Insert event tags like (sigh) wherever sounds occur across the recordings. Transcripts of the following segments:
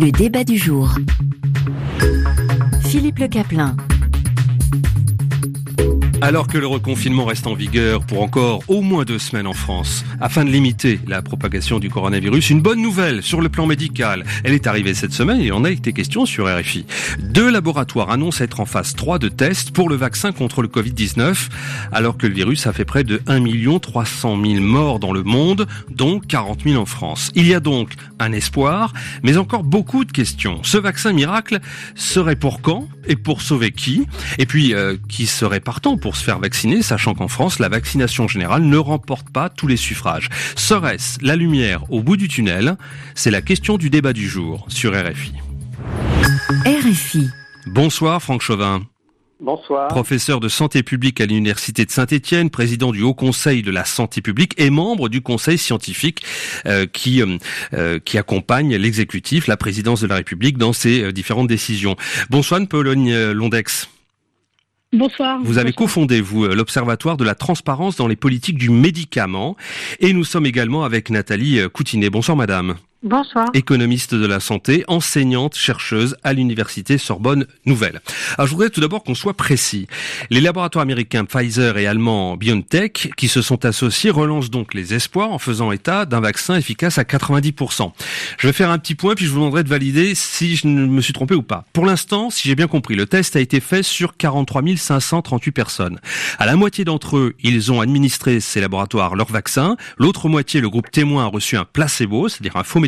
Le débat du jour. Philippe Le Caplin. Alors que le reconfinement reste en vigueur pour encore au moins deux semaines en France, afin de limiter la propagation du coronavirus, une bonne nouvelle sur le plan médical. Elle est arrivée cette semaine et en a été question sur RFI. Deux laboratoires annoncent être en phase 3 de tests pour le vaccin contre le Covid-19, alors que le virus a fait près de 1 300 000 morts dans le monde, dont 40 000 en France. Il y a donc un espoir, mais encore beaucoup de questions. Ce vaccin miracle serait pour quand et pour sauver qui? Et puis, euh, qui serait partant pour se faire vacciner, sachant qu'en France, la vaccination générale ne remporte pas tous les suffrages. Serait-ce la lumière au bout du tunnel? C'est la question du débat du jour sur RFI. RFI. Bonsoir Franck Chauvin. Bonsoir. Professeur de santé publique à l'université de Saint-Étienne, président du Haut Conseil de la santé publique et membre du Conseil scientifique euh, qui euh, euh, qui accompagne l'exécutif, la présidence de la République dans ses différentes décisions. Bonsoir Pologne Londex. Bonsoir. Vous avez cofondé, vous, l'Observatoire de la transparence dans les politiques du médicament. Et nous sommes également avec Nathalie Coutinet. Bonsoir, madame. Bonsoir. Économiste de la santé, enseignante, chercheuse à l'université Sorbonne Nouvelle. Alors je voudrais tout d'abord qu'on soit précis. Les laboratoires américains Pfizer et allemands BioNTech qui se sont associés relancent donc les espoirs en faisant état d'un vaccin efficace à 90%. Je vais faire un petit point puis je vous demanderai de valider si je me suis trompé ou pas. Pour l'instant, si j'ai bien compris, le test a été fait sur 43 538 personnes. À la moitié d'entre eux, ils ont administré ces laboratoires leur vaccin. L'autre moitié, le groupe témoin, a reçu un placebo, c'est-à-dire un faux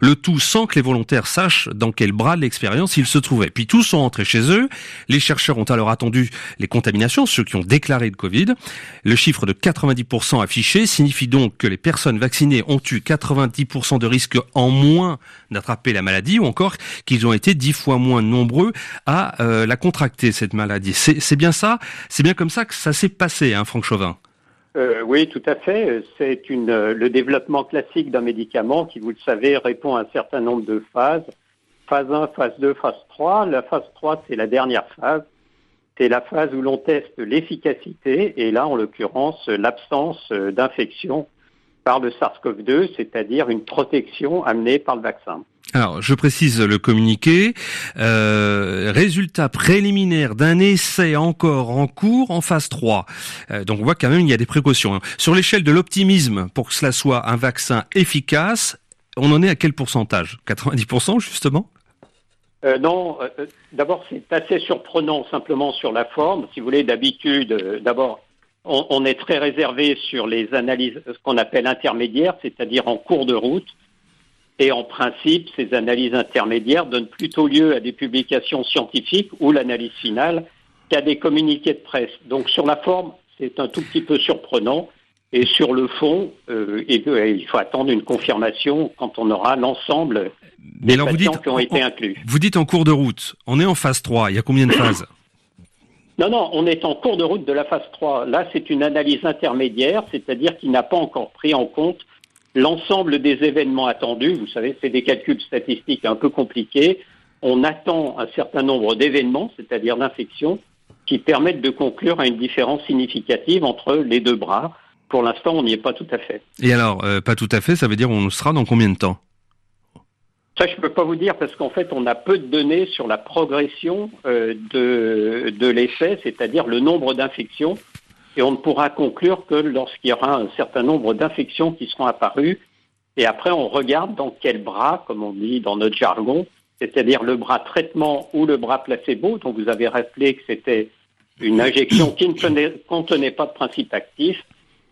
le tout sans que les volontaires sachent dans quel bras de l'expérience ils se trouvaient. Puis tous sont rentrés chez eux, les chercheurs ont alors attendu les contaminations, ceux qui ont déclaré le Covid. Le chiffre de 90% affiché signifie donc que les personnes vaccinées ont eu 90% de risque en moins d'attraper la maladie ou encore qu'ils ont été dix fois moins nombreux à euh, la contracter, cette maladie. C'est bien ça? C'est bien comme ça que ça s'est passé, hein, Franck Chauvin? Euh, oui, tout à fait. C'est euh, le développement classique d'un médicament qui, vous le savez, répond à un certain nombre de phases. Phase 1, phase 2, phase 3. La phase 3, c'est la dernière phase. C'est la phase où l'on teste l'efficacité et là, en l'occurrence, l'absence euh, d'infection par le SARS-CoV-2, c'est-à-dire une protection amenée par le vaccin. Alors, je précise le communiqué. Euh, résultat préliminaire d'un essai encore en cours en phase 3. Euh, donc, on voit quand même il y a des précautions. Hein. Sur l'échelle de l'optimisme, pour que cela soit un vaccin efficace, on en est à quel pourcentage? 90% justement? Euh, non, d'abord c'est assez surprenant simplement sur la forme. Si vous voulez, d'habitude, d'abord on, on, est très réservé sur les analyses, ce qu'on appelle intermédiaires, c'est-à-dire en cours de route. Et en principe, ces analyses intermédiaires donnent plutôt lieu à des publications scientifiques ou l'analyse finale qu'à des communiqués de presse. Donc sur la forme, c'est un tout petit peu surprenant. Et sur le fond, euh, il faut attendre une confirmation quand on aura l'ensemble des patients dites, qui ont été inclus. Vous dites en cours de route, on est en phase 3, il y a combien de phases? (coughs) Non, non, on est en cours de route de la phase 3. Là, c'est une analyse intermédiaire, c'est-à-dire qu'il n'a pas encore pris en compte l'ensemble des événements attendus. Vous savez, c'est des calculs statistiques un peu compliqués. On attend un certain nombre d'événements, c'est-à-dire d'infections, qui permettent de conclure à une différence significative entre les deux bras. Pour l'instant, on n'y est pas tout à fait. Et alors, euh, pas tout à fait, ça veut dire on sera dans combien de temps? Ça, je ne peux pas vous dire parce qu'en fait, on a peu de données sur la progression euh, de, de l'effet, c'est-à-dire le nombre d'infections et on ne pourra conclure que lorsqu'il y aura un certain nombre d'infections qui seront apparues. Et après, on regarde dans quel bras, comme on dit dans notre jargon, c'est-à-dire le bras traitement ou le bras placebo. Donc vous avez rappelé que c'était une injection qui ne contenait pas de principe actif.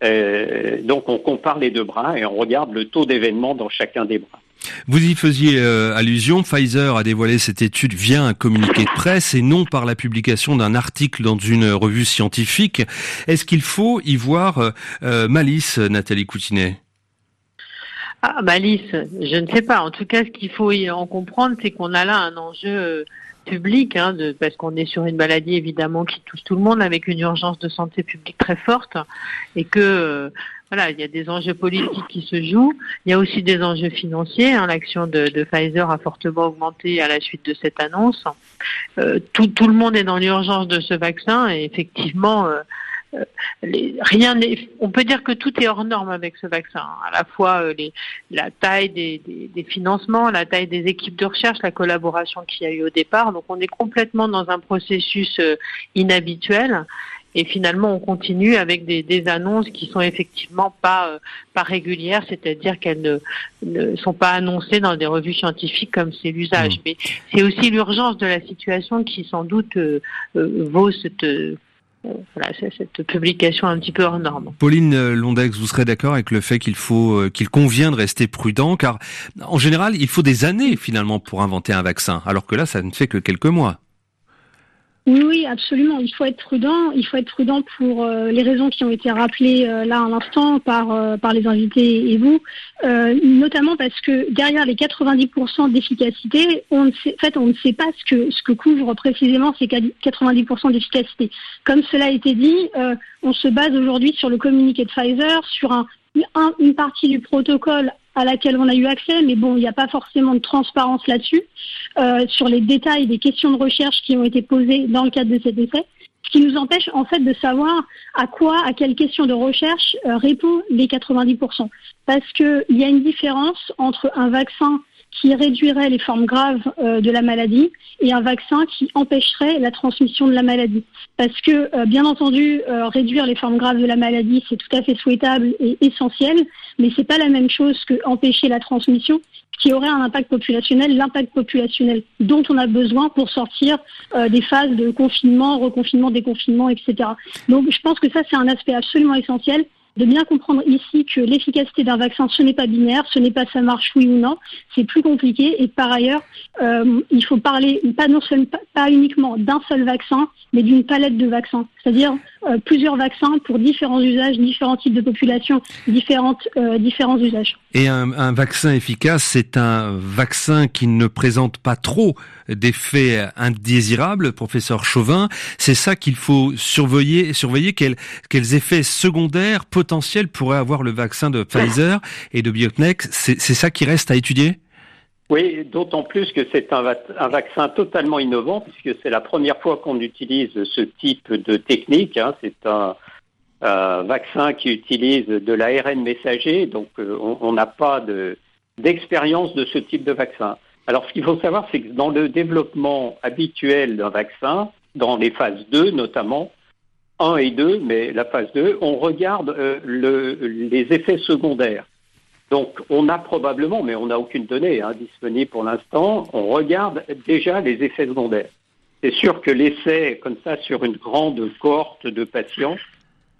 Euh, donc on compare les deux bras et on regarde le taux d'événement dans chacun des bras. Vous y faisiez euh, allusion, Pfizer a dévoilé cette étude via un communiqué de presse et non par la publication d'un article dans une revue scientifique. Est-ce qu'il faut y voir euh, euh, malice, Nathalie Coutinet ah, malice, je ne sais pas. En tout cas, ce qu'il faut en comprendre, c'est qu'on a là un enjeu public, hein, parce qu'on est sur une maladie évidemment qui touche tout le monde, avec une urgence de santé publique très forte, et que voilà, il y a des enjeux politiques qui se jouent. Il y a aussi des enjeux financiers. Hein. L'action de, Pfizer a fortement augmenté à la suite de cette annonce. Euh, tout, le monde est dans l'urgence de ce vaccin et effectivement, euh, rien n'est. On peut dire que tout est hors norme avec ce vaccin. À la fois la taille des, des, financements, la taille des équipes de recherche, la collaboration qu'il y a eu au départ. Donc on est complètement dans un processus inhabituel. Et finalement, on continue avec des, des annonces qui sont effectivement pas euh, pas régulières, c'est-à-dire qu'elles ne, ne, sont pas annoncées dans des revues scientifiques comme c'est l'usage. Mmh. Mais c'est aussi l'urgence de la situation qui sans doute euh, euh, vaut cette voilà, cette publication un petit peu hors norme. Pauline Londex, vous serez d'accord avec le fait qu'il faut, qu'il convient de rester prudent, car en général, il faut des années finalement pour inventer un vaccin, alors que là, ça ne fait que quelques mois. Oui, oui, absolument. Il faut être prudent. Il faut être prudent pour euh, les raisons qui ont été rappelées euh, là à l'instant par euh, par les invités et vous, notamment parce que derrière les 90% d'efficacité, on ne sait, en fait, on ne sait pas ce que ce que couvrent précisément ces 90% d'efficacité. Comme cela a été dit, on se base aujourd'hui sur le communiqué de Pfizer, sur un, une partie du protocole à laquelle on a eu accès, mais bon, il n'y a pas forcément de transparence là-dessus, euh, sur les détails des questions de recherche qui ont été posées dans le cadre de cet essai, ce qui nous empêche en fait de savoir à quoi, à quelles questions de recherche euh, répondent les 90%. Parce qu'il y a une différence entre un vaccin qui réduirait les formes graves euh, de la maladie et un vaccin qui empêcherait la transmission de la maladie. Parce que, euh, bien entendu, euh, réduire les formes graves de la maladie, c'est tout à fait souhaitable et essentiel, mais c'est pas la même chose que empêcher la transmission qui aurait un impact populationnel, l'impact populationnel dont on a besoin pour sortir des phases de confinement, reconfinement, déconfinement, etc. Donc je pense que ça, c'est un aspect absolument essentiel de bien comprendre ici que l'efficacité d'un vaccin, ce n'est pas binaire, ce n'est pas ça marche oui ou non, c'est plus compliqué. Et par ailleurs, euh, il faut parler pas non pas uniquement d'un seul vaccin, mais d'une palette de vaccins, c'est-à-dire euh, plusieurs vaccins pour différents usages, différents types de populations, différentes, euh, différents usages. Et un, un vaccin efficace, c'est un vaccin qui ne présente pas trop d'effets indésirables, professeur Chauvin. C'est ça qu'il faut surveiller, surveiller quels, quels effets secondaires potentiels pourrait avoir le vaccin de Pfizer et de Biotech. C'est ça qui reste à étudier? Oui, d'autant plus que c'est un, vaccin totalement innovant, puisque c'est la première fois qu'on utilise ce type de technique. Hein. C'est un, un, vaccin qui utilise de l'ARN messager, donc euh, on n'a pas d'expérience de, de ce type de vaccin. Alors ce qu'il faut savoir, c'est que dans le développement habituel d'un vaccin, dans les phases 2 notamment, 1 et 2, mais la phase 2, on regarde euh, le, les effets secondaires. Donc on a probablement, mais on n'a aucune donnée hein, disponible pour l'instant, on regarde déjà les effets secondaires. C'est sûr que l'essai, comme ça, sur une grande cohorte de patients,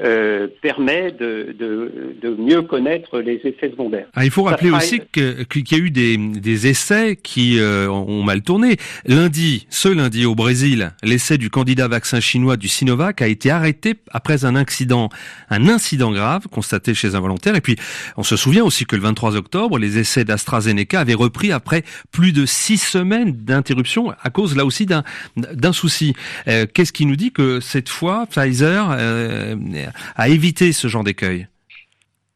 euh, permet de, de, de, mieux connaître les effets secondaires. Ah, il faut rappeler aussi qu'il y a eu des, des essais qui euh, ont mal tourné. Lundi, ce lundi au Brésil, l'essai du candidat vaccin chinois du Sinovac a été arrêté après un accident, un incident grave constaté chez un volontaire. Et puis, on se souvient aussi que le 23 octobre, les essais d'AstraZeneca avaient repris après plus de six semaines d'interruption à cause là aussi d'un d'un souci. Euh, Qu'est-ce qui nous dit que cette fois, Pfizer euh, à éviter ce genre d'écueil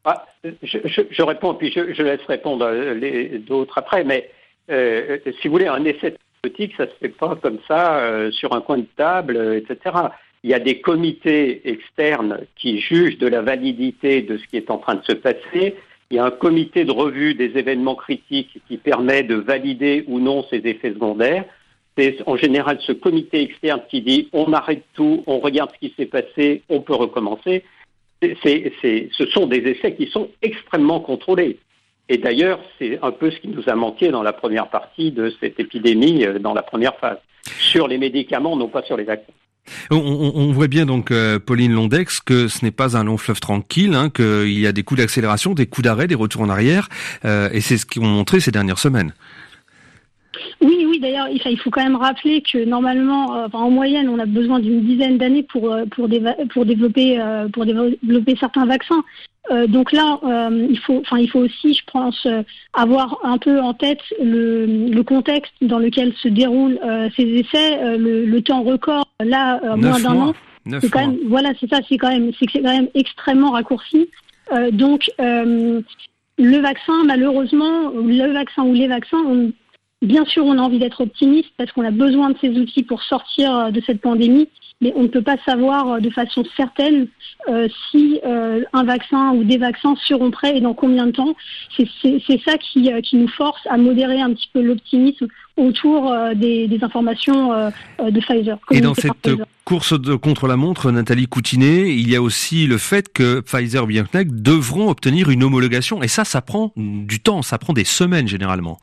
ah, je, réponds, puis je, laisse répondre les d'autres après, mais euh, si vous voulez, un essai thérapeutique, ça se fait pas comme ça euh, sur un coin de table, euh, etc. Il y a des comités externes qui jugent de la validité de ce qui est en train de se passer. Il y a un comité de revue des événements critiques qui permet de valider ou non ces effets secondaires. C'est en général ce comité externe qui dit on arrête tout, on regarde ce qui s'est passé, on peut recommencer ce sont des essais qui sont extrêmement contrôlés. Et d'ailleurs, c'est un peu ce qui nous a manqué dans la première partie de cette épidémie, euh, dans la première phase, sur les médicaments, non pas sur les vaccins. On, voit bien donc euh, Pauline Londex que ce n'est pas un long fleuve tranquille, hein, qu'il y a des coups d'accélération, des coups d'arrêt, des retours en arrière, euh, et c'est ce qu'ils ont montré ces dernières semaines. Oui, oui. D'ailleurs, il faut quand même rappeler que normalement, euh, en moyenne, on a besoin d'une dizaine d'années pour euh, pour, pour développer euh, pour développer certains vaccins. donc là, il faut, enfin, il faut aussi, je pense, avoir un peu en tête le, contexte dans lequel se déroulent ces essais, le, temps record. Là, moins d'un an. C'est quand même, voilà, c'est ça, c'est quand même, c'est quand même extrêmement raccourci. donc le vaccin, malheureusement, le vaccin ou les vaccins, on, Bien sûr, on a envie d'être optimiste parce qu'on a besoin de ces outils pour sortir de cette pandémie, mais on ne peut pas savoir de façon certaine si un vaccin ou des vaccins seront prêts et dans combien de temps. C'est ça qui, qui, nous force à modérer un petit peu l'optimisme autour des, des, informations de Pfizer. Et dans cette course de, contre la montre, Nathalie Coutinet, il y a aussi le fait que Pfizer BioNTech devront obtenir une homologation. Et ça, ça prend du temps, ça prend des semaines généralement.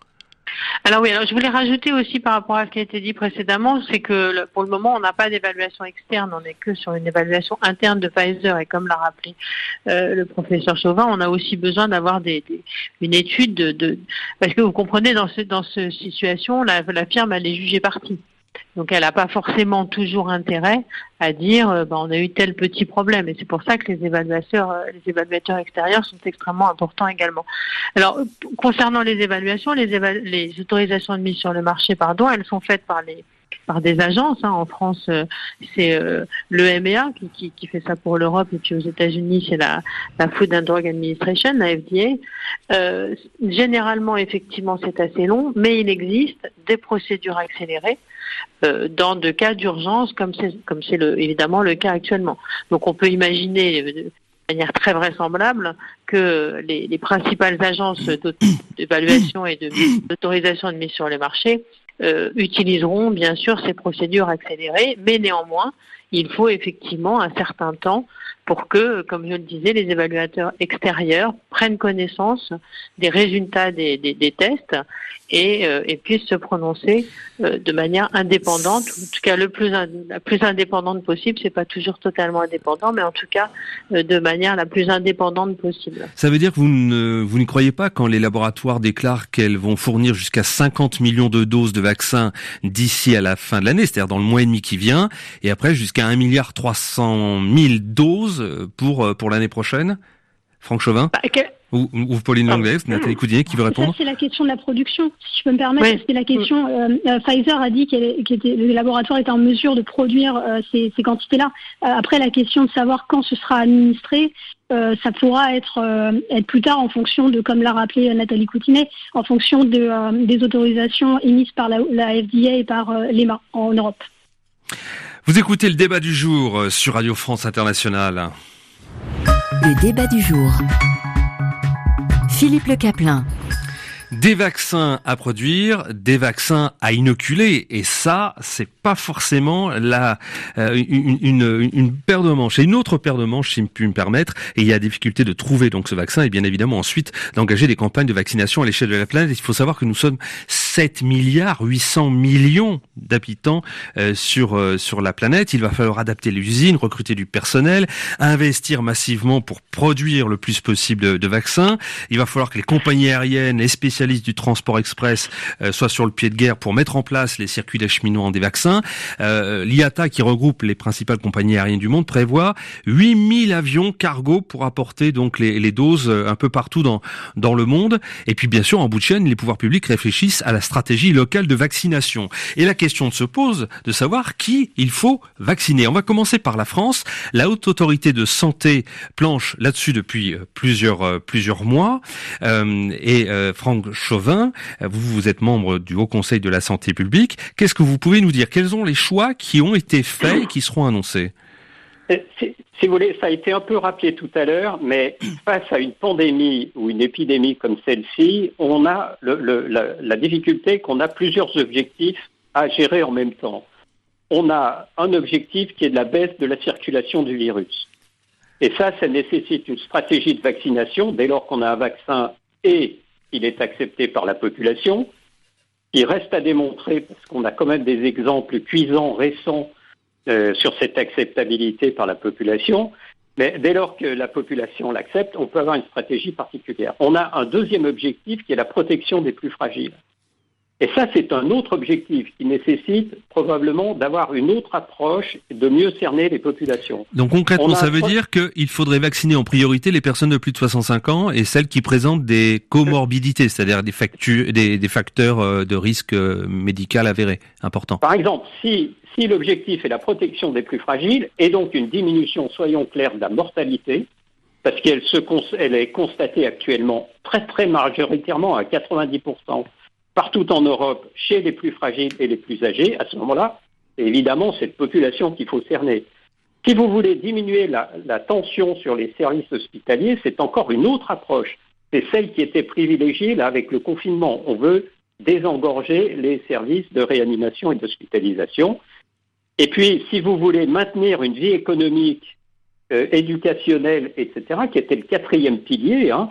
Alors oui, alors je voulais rajouter aussi par rapport à ce qui a été dit précédemment, c'est que pour le moment, on n'a pas d'évaluation externe, on n'est que sur une évaluation interne de Pfizer. Et comme l'a rappelé euh, le professeur Chauvin, on a aussi besoin d'avoir une étude de, parce que vous comprenez dans dans cette situation, la, la firme elle est jugée partie. Donc elle n'a pas forcément toujours intérêt à dire euh, bah, on a eu tel petit problème et c'est pour ça que les évaluateurs, euh, les évaluateurs extérieurs sont extrêmement importants également. Alors concernant les évaluations, les, autorisations de mise sur le marché, pardon, elles sont faites par les par des agences. Hein. En France, euh, c'est l'EMEA qui, qui, qui, fait ça pour l'Europe et puis aux États-Unis, c'est la, Food and Drug Administration, la FDA. Euh, généralement, effectivement, c'est assez long, mais il existe des procédures accélérées euh, dans de cas d'urgence comme c'est comme c'est évidemment le cas actuellement. Donc on peut imaginer euh, de manière très vraisemblable que les, les principales agences d'évaluation et d'autorisation de, mise sur le marché euh, utiliseront bien sûr ces procédures accélérées, mais néanmoins, il faut effectivement un certain temps pour que, comme je le disais, les évaluateurs extérieurs prennent connaissance des résultats des, tests et, euh, et, puissent se prononcer euh, de manière indépendante, en tout cas le plus la plus indépendante possible. C'est pas toujours totalement indépendant, mais en tout cas euh, de manière la plus indépendante possible. Ça veut dire que vous ne vous n'y croyez pas quand les laboratoires déclarent qu'elles vont fournir jusqu'à 50 millions de doses de vaccins d'ici à la fin de l'année, c'est-à-dire dans le mois et demi qui vient, et après jusqu'à 1 milliard 300 000 doses pour, euh, pour l'année prochaine Franck Chauvin bah, ou, ou, Pauline Langlais, Nathalie Coudier qui veut répondre C'est la question de la production, si je peux me permettre. C'est la question. Euh, euh, Pfizer a dit que le laboratoire était en mesure de produire ces, ces quantités-là. après, la question de savoir quand ce sera administré, ça pourra être, être plus tard en fonction de, comme l'a rappelé Nathalie Coutinet, en fonction de, des autorisations émises par la, la FDA et par l'EMA en Europe. Vous écoutez le débat du jour euh, sur Radio France Internationale. Le débat du jour. Philippe Le Caplin. Des vaccins à produire, des vaccins à inoculer, et ça, c'est pas forcément la euh, une, une, paire de manches. C'est une autre paire de manches, si je puis me permettre. Et il y a difficulté de trouver donc ce vaccin, et bien évidemment ensuite d'engager des campagnes de vaccination à l'échelle de la planète. Il faut savoir que nous sommes 7 milliards 800 millions d'habitants euh, sur euh, sur la planète. Il va falloir adapter les usines, recruter du personnel, investir massivement pour produire le plus possible de, vaccins. Il va falloir que les compagnies aériennes, les spécialistes du transport express euh, soient sur le pied de guerre pour mettre en place les circuits d'acheminement des vaccins. Euh, L'IATA, qui regroupe les principales compagnies aériennes du monde, prévoit 8000 avions cargo pour apporter donc les, doses un peu partout dans dans le monde. Et puis bien sûr, en bout de chaîne, les pouvoirs publics réfléchissent à la stratégie locale de vaccination. Et la question se pose de savoir qui il faut vacciner. On va commencer par la France. La haute autorité de santé planche là-dessus depuis euh, plusieurs euh, plusieurs mois. Euh, et Franck Chauvin, vous vous êtes membre du Haut Conseil de la santé publique. Qu'est-ce que vous pouvez nous dire? Quels sont les choix qui ont été faits et qui seront annoncés si vous voulez, ça a été un peu rappelé tout à l'heure, mais face à une pandémie ou une épidémie comme celle-ci, on a le, la, difficulté qu'on a plusieurs objectifs à gérer en même temps. On a un objectif qui est de la baisse de la circulation du virus. Et ça, ça nécessite une stratégie de vaccination dès lors qu'on a un vaccin et il est accepté par la population. Il reste à démontrer, parce qu'on a quand même des exemples cuisants récents euh, sur cette acceptabilité par la population. Mais dès lors que la population l'accepte, on peut avoir une stratégie particulière. On a un deuxième objectif qui est la protection des plus fragiles. Et ça, c'est un autre objectif qui nécessite probablement d'avoir une autre approche et de mieux cerner les populations. Donc concrètement, ça veut dire qu'il faudrait vacciner en priorité les personnes de plus de 65 ans et celles qui présentent des comorbidités, c'est-à-dire des, des, des, facteurs euh, de risque euh, médical avérés importants. Par exemple, si, si l'objectif est la protection des plus fragiles et donc une diminution, soyons clairs, de la mortalité, parce qu'elle se, elle est constatée actuellement très très majoritairement à 90% partout en Europe chez les plus fragiles et les plus âgés, à ce moment-là, c'est évidemment cette population qu'il faut cerner. Si vous voulez diminuer la, tension sur les services hospitaliers, c'est encore une autre approche. C'est celle qui était privilégiée là avec le confinement. On veut désengorger les services de réanimation et d'hospitalisation. Et puis, si vous voulez maintenir une vie économique, euh, éducationnelle, etc., qui était le quatrième pilier, hein,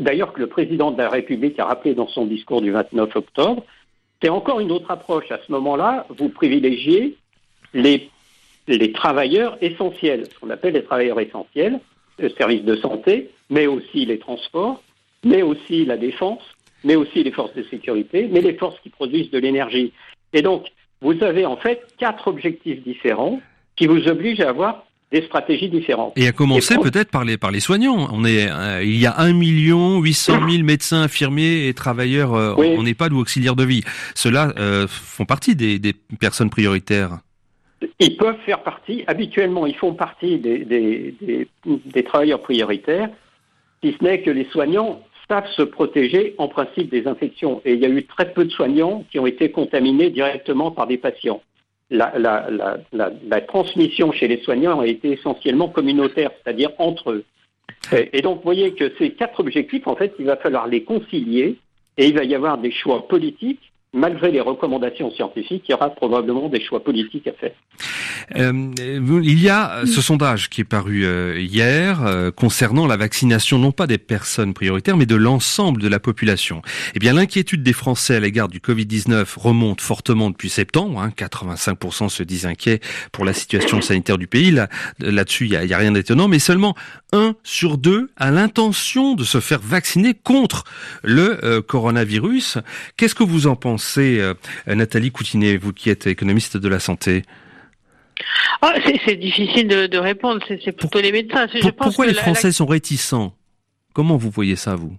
d'ailleurs que le président de la République a rappelé dans son discours du 29 octobre, c'est encore une autre approche. À ce moment-là, vous privilégiez les, les travailleurs essentiels, ce qu'on appelle les travailleurs essentiels, le service de santé, mais aussi les transports, mais aussi la défense, mais aussi les forces de sécurité, mais les forces qui produisent de l'énergie. Et donc, vous avez en fait quatre objectifs différents qui vous obligent à avoir des stratégies différentes. Et à commencer peut-être par les, par les soignants. On est, euh, il y a 1 million 800 000 médecins, infirmiers et travailleurs euh, en EHPAD ou auxiliaires de vie. Ceux-là euh, font partie des, des, personnes prioritaires. Ils peuvent faire partie, habituellement, ils font partie des, des, des travailleurs prioritaires, si ce n'est que les soignants savent se protéger en principe des infections. Et il y a eu très peu de soignants qui ont été contaminés directement par des patients. La, transmission chez les soignants a été essentiellement communautaire, c'est-à-dire entre eux. Et donc, vous voyez que ces quatre objectifs, en fait, il va falloir les concilier et il va y avoir des choix politiques malgré les recommandations scientifiques, il y aura probablement des choix politiques à faire. Euh, il y a ce sondage qui est paru euh, hier euh, concernant la vaccination non pas des personnes prioritaires mais de l'ensemble de la population. Eh bien l'inquiétude des Français à l'égard du Covid-19 remonte fortement depuis septembre. Hein, 85% se disent inquiets pour la situation sanitaire du pays. Là, là-dessus, il n'y a, a, rien d'étonnant, mais seulement un sur deux a l'intention de se faire vacciner contre le coronavirus. Qu'est-ce que vous en pensez? Euh, Nathalie Coutinet, vous qui êtes économiste de la santé ah, c'est difficile de, répondre, c'est plutôt les médecins. pourquoi les Français sont réticents? Comment vous voyez ça, vous?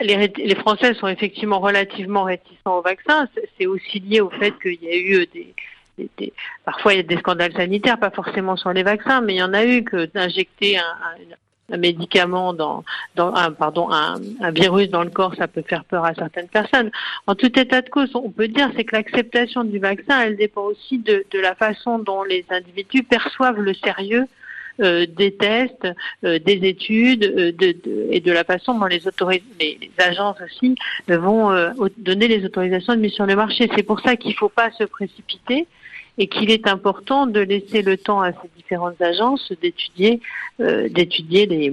Les, Français sont effectivement relativement réticents au vaccin. C'est aussi lié au fait qu'il y a eu des, parfois il y a des scandales sanitaires, pas forcément sur les vaccins, mais il y en a eu que d'injecter un, un médicament dans, dans un, pardon, un, un, virus dans le corps, ça peut faire peur à certaines personnes. En tout état de cause, on peut dire c'est que l'acceptation du vaccin, elle dépend aussi de, la façon dont les individus perçoivent le sérieux euh, des tests, euh, des études euh, et de la façon dont les, les, les agences aussi vont donner les autorisations de mise sur le marché. C'est pour ça qu'il ne faut pas se précipiter et qu'il est important de laisser le temps à ces différentes agences d'étudier euh, d'étudier les,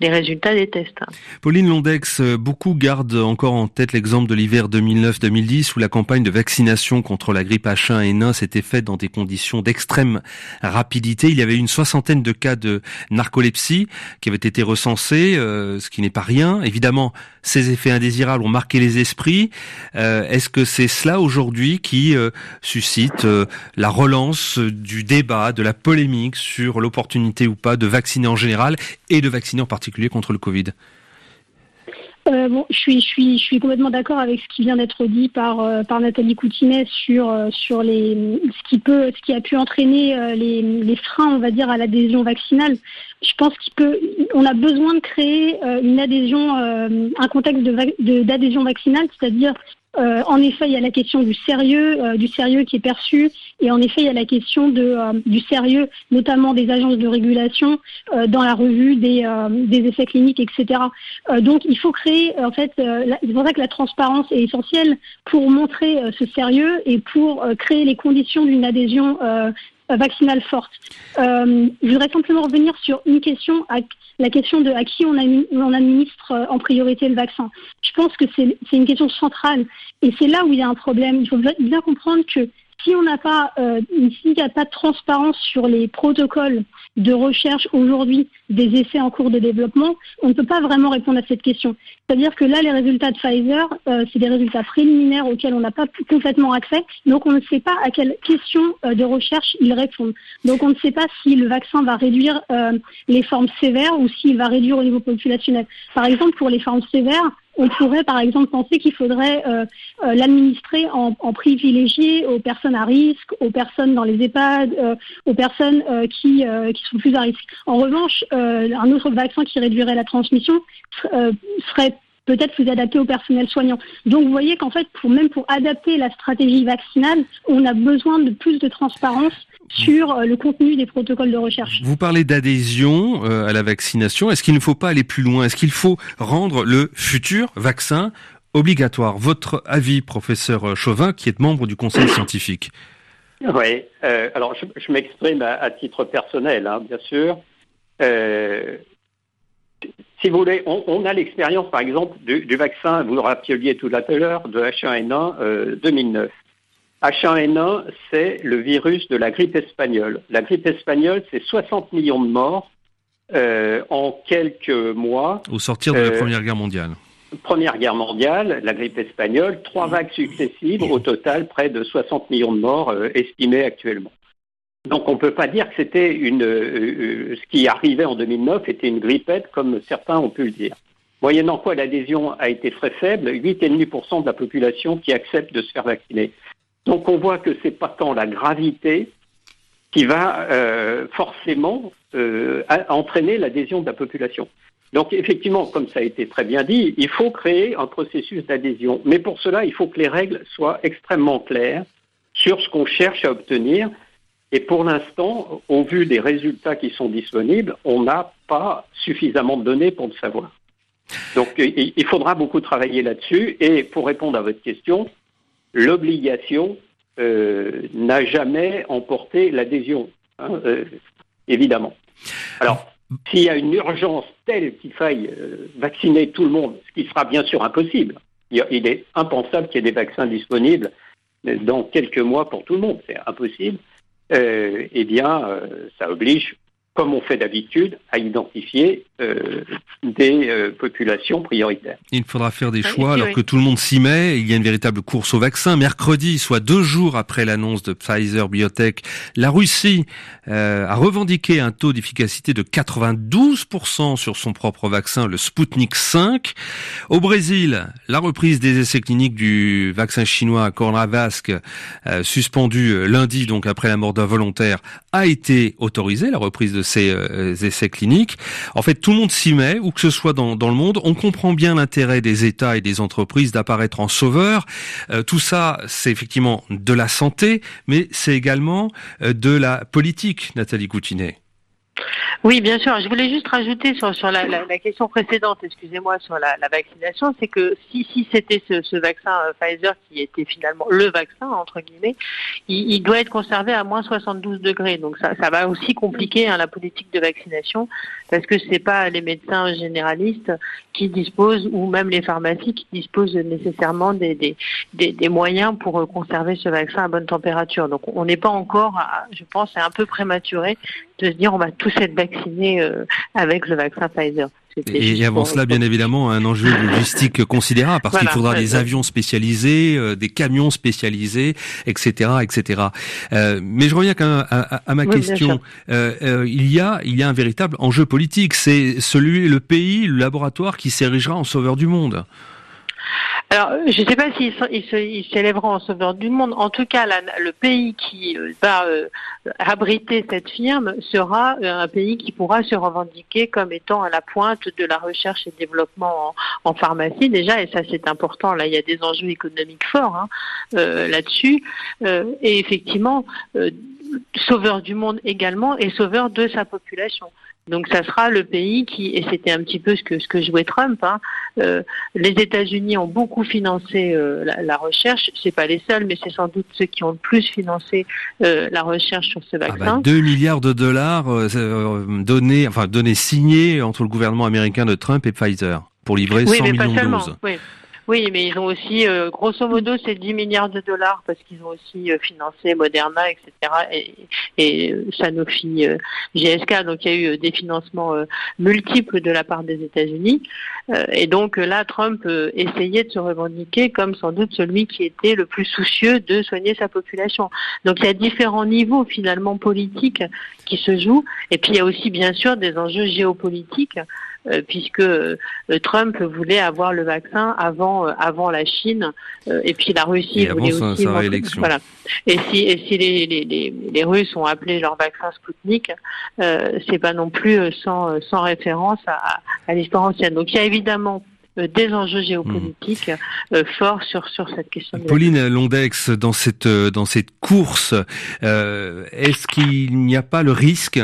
les, résultats des tests. Pauline Londex, euh, beaucoup gardent encore en tête l'exemple de l'hiver 2009-2010 où la campagne de vaccination contre la grippe H1N1 s'était faite dans des conditions d'extrême rapidité. Il y avait une soixantaine de cas de narcolepsie qui avaient été recensés, euh, ce qui n'est pas rien. Évidemment, ces effets indésirables ont marqué les esprits. Euh, Est-ce que c'est cela aujourd'hui qui euh, suscite la relance du débat, de la polémique sur l'opportunité ou pas de vacciner en général et de vacciner en particulier contre le Covid euh, je suis, complètement d'accord avec ce qui vient d'être dit par, euh, par Nathalie Coutinet sur, euh, sur les, ce qui peut, ce qui a pu entraîner les, les freins, on va dire, à l'adhésion vaccinale. Je pense qu'il peut, on a besoin de créer une adhésion, un contexte d'adhésion vaccinale, c'est-à-dire euh, en effet, il y a la question du sérieux, euh, du sérieux qui est perçu, et en effet, il y a la question euh, du sérieux, notamment des agences de régulation dans la revue des, des essais cliniques, etc. donc, il faut créer, en fait, c'est pour ça que la transparence est essentielle pour montrer ce sérieux et pour créer les conditions d'une adhésion vaccinale forte. je voudrais simplement revenir sur une question à la question de à qui on, on administre euh, en priorité le vaccin. Je pense que c'est une question centrale et c'est là où il y a un problème. Il faut bien comprendre que si on n'a pas, euh, s'il n'y a pas de transparence sur les protocoles de recherche aujourd'hui des essais en cours de développement, on ne peut pas vraiment répondre à cette question. C'est-à-dire que là, les résultats de Pfizer, euh, c'est des résultats préliminaires auxquels on n'a pas complètement accès, donc on ne sait pas à quelle question euh, de recherche ils répondent. Donc on ne sait pas si le vaccin va réduire euh, les formes sévères ou s'il va réduire au niveau populationnel. Par exemple, pour les formes sévères, on pourrait par exemple penser qu'il faudrait euh, euh, l'administrer en, privilégié aux personnes à risque, aux personnes dans les EHPAD, euh, aux personnes qui sont plus à risque. En revanche, un autre vaccin qui réduirait la transmission serait peut-être vous adapter au personnel soignant. Donc vous voyez qu'en fait, pour, même pour adapter la stratégie vaccinale, on a besoin de plus de transparence sur euh, le contenu des protocoles de recherche. Vous parlez d'adhésion euh, à la vaccination. Est-ce qu'il ne faut pas aller plus loin? Est-ce qu'il faut rendre le futur vaccin obligatoire? Votre avis, professeur Chauvin, qui est membre du conseil scientifique Oui, euh, alors je, m'exprime à, titre personnel, hein, bien sûr. Euh, si vous voulez, on, a l'expérience, par exemple, du, vaccin, vous le rappeliez tout à l'heure, de H1N1 2009. H1N1, c'est le virus de la grippe espagnole. La grippe espagnole, c'est 60 millions de morts euh, en quelques mois. Au sortir de la euh, Première Guerre mondiale. Première Guerre mondiale, la grippe espagnole, trois vagues successives, au total près de 60 millions de morts euh, estimés actuellement. Donc on ne peut pas dire que c'était une, ce qui arrivait en 2009 était une grippette comme certains ont pu le dire. Moyennant quoi l'adhésion a été très faible, 8,5% de la population qui accepte de se faire vacciner. Donc on voit que ce n'est pas tant la gravité qui va euh, forcément euh, entraîner l'adhésion de la population. Donc effectivement, comme ça a été très bien dit, il faut créer un processus d'adhésion. Mais pour cela, il faut que les règles soient extrêmement claires sur ce qu'on cherche à obtenir. Et pour l'instant, au vu des résultats qui sont disponibles, on n'a pas suffisamment de données pour le savoir. Donc il faudra beaucoup travailler là-dessus. Et pour répondre à votre question, l'obligation euh, n'a jamais emporté l'adhésion, hein, euh, évidemment. Alors, s'il y a une urgence telle qu'il faille euh, vacciner tout le monde, ce qui sera bien sûr impossible, il, est impensable qu'il y ait des vaccins disponibles dans quelques mois pour tout le monde, c'est impossible, eh bien, ça oblige comme on fait d'habitude, à identifier euh, des euh, populations prioritaires. Il faudra faire des choix alors que tout le monde s'y met. Il y a une véritable course au vaccin. Mercredi, soit deux jours après l'annonce de Pfizer Biotech, la Russie euh, a revendiqué un taux d'efficacité de 92% sur son propre vaccin, le Sputnik 5. Au Brésil, la reprise des essais cliniques du vaccin chinois Coronavac, suspendu lundi, donc après la mort d'un volontaire, a été autorisée. La reprise de ces euh, essais cliniques. En fait, tout le monde s'y met, où que ce soit dans, le monde. On comprend bien l'intérêt des États et des entreprises d'apparaître en sauveurs. Euh, tout ça, c'est effectivement de la santé, mais c'est également euh, de la politique, Nathalie Coutinet. Oui, bien sûr. Je voulais juste rajouter sur, la, question précédente, excusez-moi, sur la, vaccination, c'est que si, si c'était ce, ce, vaccin euh, Pfizer qui était finalement le vaccin, entre guillemets, il, doit être conservé à moins 72 degrés. Donc ça, va aussi compliquer hein, la politique de vaccination parce que c'est pas les médecins généralistes qui disposent ou même les pharmacies qui disposent nécessairement des, moyens pour euh, conserver ce vaccin à bonne température. Donc on n'est pas encore, je pense, c'est un peu prématuré de se dire on va tous être vaccinés euh, avec le vaccin Pfizer. Et avant cela, bien évidemment, un enjeu logistique considérable parce qu'il faudra des avions spécialisés, euh, des camions spécialisés, etc., etc. Euh, mais je reviens quand même à, ma question. Euh, il y a, il y a un véritable enjeu politique. C'est celui, le pays, le laboratoire qui s'érigera en sauveur du monde. Alors, je ne sais pas s'il s'élèvera en sauveur du monde. En tout cas, le pays qui euh, va euh, abriter cette firme sera euh, un pays qui pourra se revendiquer comme étant à la pointe de la recherche et développement en, pharmacie déjà, et ça c'est important. Là, il y a des enjeux économiques forts hein, là-dessus. et effectivement, sauveur du monde également et sauveur de sa population. Donc ça sera le pays qui, et c'était un petit peu ce que, ce que jouait Trump, hein, euh, les États-Unis ont beaucoup financé euh, la, la, recherche, c'est pas les seuls, mais c'est sans doute ceux qui ont le plus financé euh, la recherche sur ce ah vaccin. bah 2 milliards de dollars donnés, enfin donnés signés entre le gouvernement américain de Trump et Pfizer pour livrer 100 millions de doses. Oui. Oui, mais ils ont aussi, euh, grosso modo, c'est 10 milliards de dollars parce qu'ils ont aussi euh, financé Moderna, etc. et, et euh, Sanofi, GSK. Donc il y a eu des financements multiples de la part des États-Unis. et donc là, Trump essayait de se revendiquer comme sans doute celui qui était le plus soucieux de soigner sa population. Donc il y a différents niveaux finalement politiques qui se jouent. Et puis il y a aussi bien sûr des enjeux géopolitiques. Euh, puisque euh, Trump voulait avoir le vaccin avant euh, avant la Chine et puis la Russie voulait aussi voilà. Et si et si les, les, les, Russes ont appelé leur vaccin Sputnik c'est pas non plus sans sans référence à, à l'histoire ancienne. Donc il y a évidemment des enjeux géopolitiques forts sur sur cette question. Pauline Londex, dans cette dans cette course, est-ce qu'il n'y a pas le risque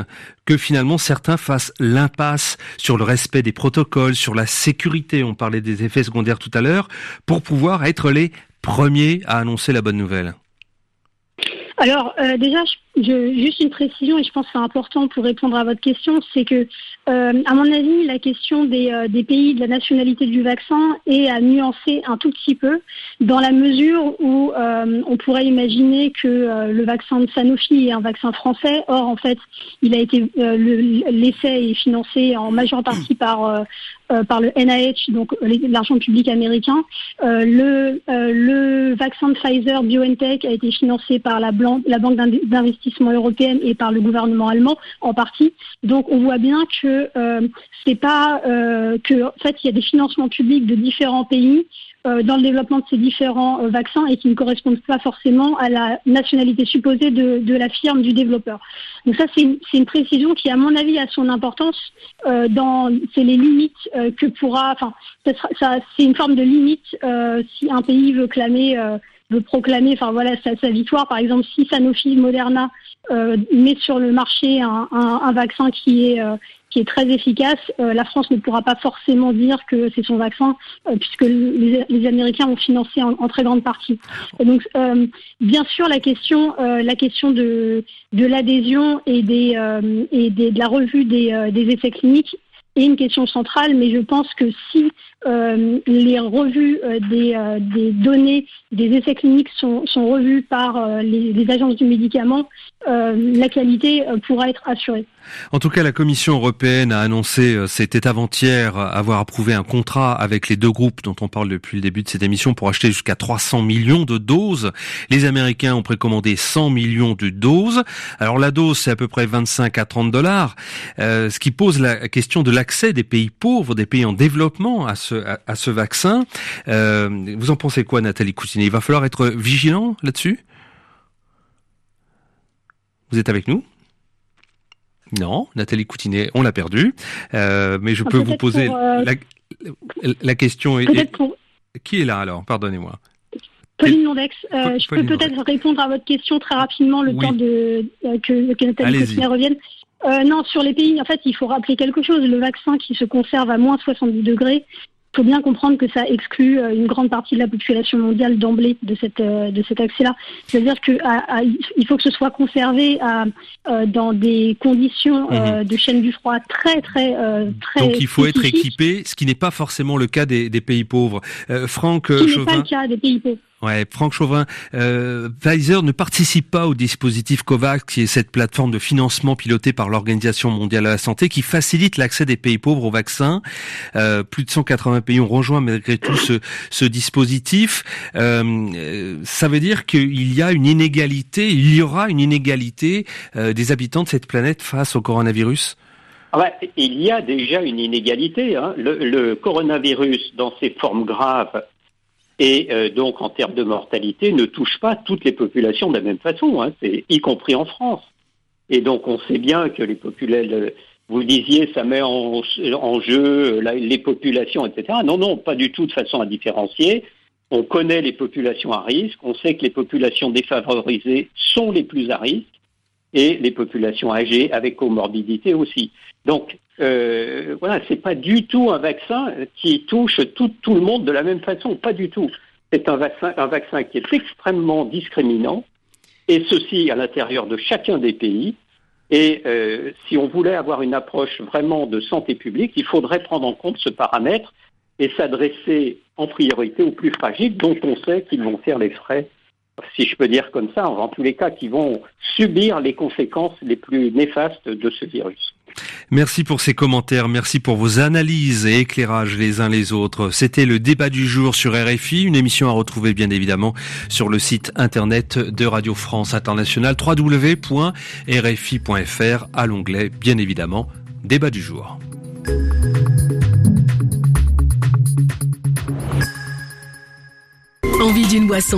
que finalement certains fassent l'impasse sur le respect des protocoles, sur la sécurité, on parlait des effets secondaires tout à l'heure, pour pouvoir être les premiers à annoncer la bonne nouvelle. Alors euh, déjà, je, juste une précision et je pense que c'est important pour répondre à votre question, c'est que euh, à mon avis, la question des, euh, des, pays, de la nationalité du vaccin est à nuancer un tout petit peu, dans la mesure où on pourrait imaginer que le vaccin de Sanofi est un vaccin français. Or, en fait, il a été l'essai est financé en majeure partie par par le NIH, donc l'argent public américain. le, le vaccin de Pfizer BioNTech a été financé par la Banque d'investissement européenne et par le gouvernement allemand en partie. Donc on voit bien que euh, c'est pas euh, que en fait il y a des financements publics de différents pays euh, dans le développement de ces différents euh, vaccins et qui ne correspondent pas forcément à la nationalité supposée de, de la firme du développeur. Donc ça, c'est une, une, précision qui, à mon avis, a son importance euh, dans c'est les limites que pourra, enfin, ça, ça c'est une forme de limite si un pays veut clamer veut proclamer, enfin voilà, sa, sa, victoire. Par exemple, si Sanofi Moderna euh, met sur le marché un, un, un vaccin qui est euh, qui est très efficace, euh, la France ne pourra pas forcément dire que c'est son vaccin, euh, puisque les, les, Américains ont financé en, en très grande partie. Donc, euh, bien sûr, la question, la question de, de l'adhésion et, des, et des, de la revue des, des effets cliniques est une question centrale, mais je pense que si euh, les revues euh, des, euh, des, données des essais cliniques sont, sont revues par les, les, agences du médicament, la qualité pourra être assurée. En tout cas, la Commission européenne a annoncé, c'était avant-hier, avoir approuvé un contrat avec les deux groupes dont on parle depuis le début de cette émission pour acheter jusqu'à 300 millions de doses. Les Américains ont précommandé 100 millions de doses. Alors la dose, c'est à peu près 25 à 30 dollars, euh, ce qui pose la question de l'accès des pays pauvres, des pays en développement à ce à, vaccin. Euh, vous en pensez quoi, Nathalie Coutinet Il va falloir être vigilant là-dessus? Vous êtes avec nous? Non, Nathalie Coutinet, on l'a perdu. Euh, mais je ah, peux vous poser euh, la, question. Qui est là alors? Pardonnez-moi. Pauline Londex, je peux peut-être répondre à votre question très rapidement le temps de que, que Nathalie Coutinet revienne. non, sur les pays, en fait, il faut rappeler quelque chose. Le vaccin qui se conserve à moins 70 degrés, il faut bien comprendre que ça exclut euh, une grande partie de la population mondiale d'emblée de, cette, euh, de cet accès-là. C'est-à-dire qu'il faut que ce soit conservé à, euh, dans des conditions mhm. de chaîne du froid très, très, très. Donc il faut être équipé, ce qui n'est pas forcément le cas des, des pays pauvres. Franck Ce qui n'est pas le cas des pays pauvres. Ouais, Franck Chauvin, euh, Pfizer ne participe pas au dispositif COVAX, qui est cette plateforme de financement pilotée par l'Organisation mondiale de la santé, qui facilite l'accès des pays pauvres au vaccin. Euh, plus de 180 pays ont rejoint malgré tout ce, dispositif. Euh, ça veut dire qu'il y a une inégalité, il y aura une inégalité euh, des habitants de cette planète face au coronavirus? Ah il y a déjà une inégalité. Hein. Le, coronavirus, dans ses formes graves, et euh, donc en termes de mortalité ne touche pas toutes les populations de la même façon, hein, y compris en France. Et donc on sait bien que les populations, vous disiez, ça met en, en jeu les populations, etc. Non, non, pas du tout de façon à différencier. On connaît les populations à risque, on sait que les populations défavorisées sont les plus à risque, et les populations âgées avec comorbidité aussi. Donc euh, voilà, c'est pas du tout un vaccin qui touche tout, le monde de la même façon, pas du tout. C'est un vaccin, un vaccin qui est extrêmement discriminant, et ceci à l'intérieur de chacun des pays. Et euh, si on voulait avoir une approche vraiment de santé publique, il faudrait prendre en compte ce paramètre et s'adresser en priorité aux plus fragiles, dont on sait qu'ils vont faire les frais si je peux dire comme ça, en tous les cas, qui vont subir les conséquences les plus néfastes de ce virus. Merci pour ces commentaires, merci pour vos analyses et éclairages les uns les autres. C'était le débat du jour sur RFI, une émission à retrouver bien évidemment sur le site internet de Radio France Internationale www.rfi.fr à l'onglet bien évidemment débat du jour. Envie d'une boisson